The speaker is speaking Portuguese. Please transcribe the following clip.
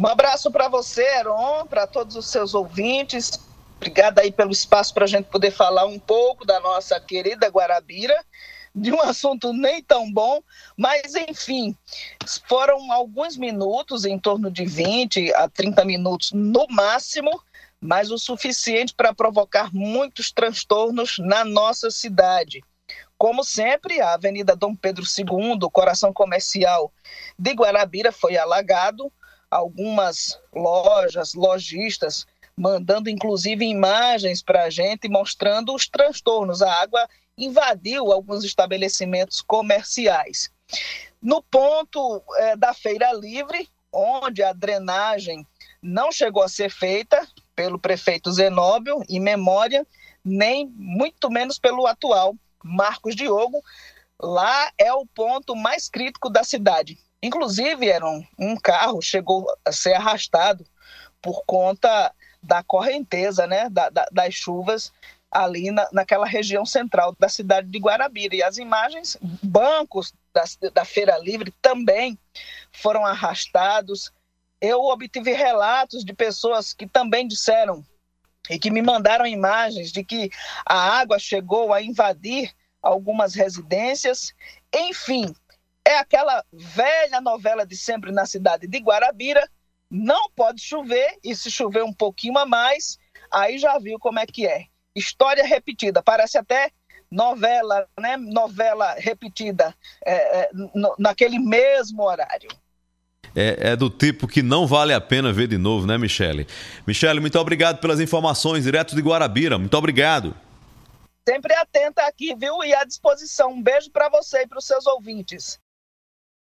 Um abraço para você, Heron, para todos os seus ouvintes. Obrigada aí pelo espaço para a gente poder falar um pouco da nossa querida Guarabira de um assunto nem tão bom, mas enfim, foram alguns minutos, em torno de 20 a 30 minutos no máximo, mas o suficiente para provocar muitos transtornos na nossa cidade. Como sempre, a Avenida Dom Pedro II, coração comercial de Guarabira, foi alagado. Algumas lojas, lojistas, mandando inclusive imagens para a gente mostrando os transtornos. A água invadiu alguns estabelecimentos comerciais. No ponto é, da Feira Livre, onde a drenagem não chegou a ser feita pelo prefeito Zenóbio, em memória, nem muito menos pelo atual Marcos Diogo, lá é o ponto mais crítico da cidade. Inclusive, era um, um carro chegou a ser arrastado por conta da correnteza, né, da, da, das chuvas ali na, naquela região central da cidade de Guarabira. E as imagens, bancos da, da Feira Livre também foram arrastados. Eu obtive relatos de pessoas que também disseram e que me mandaram imagens de que a água chegou a invadir algumas residências. Enfim, é aquela velha novela de sempre na cidade de Guarabira. Não pode chover, e se chover um pouquinho a mais, aí já viu como é que é história repetida, parece até novela, né? Novela repetida é, é, no, naquele mesmo horário. É, é, do tipo que não vale a pena ver de novo, né, Michele? Michele, muito obrigado pelas informações, direto de Guarabira. Muito obrigado. Sempre atenta aqui, viu? E à disposição. Um beijo para você e para os seus ouvintes.